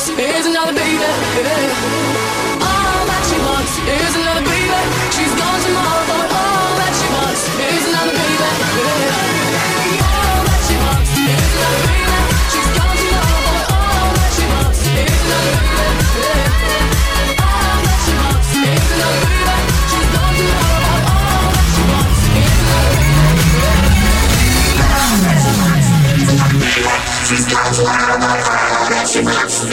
wants is another baby. All that she wants is another baby. She's gone all that she wants is another baby. All that she wants is another baby. She's gone tomorrow, but all that she wants is another baby. All that she wants is another baby. She's gone all that she wants is another baby. Hearts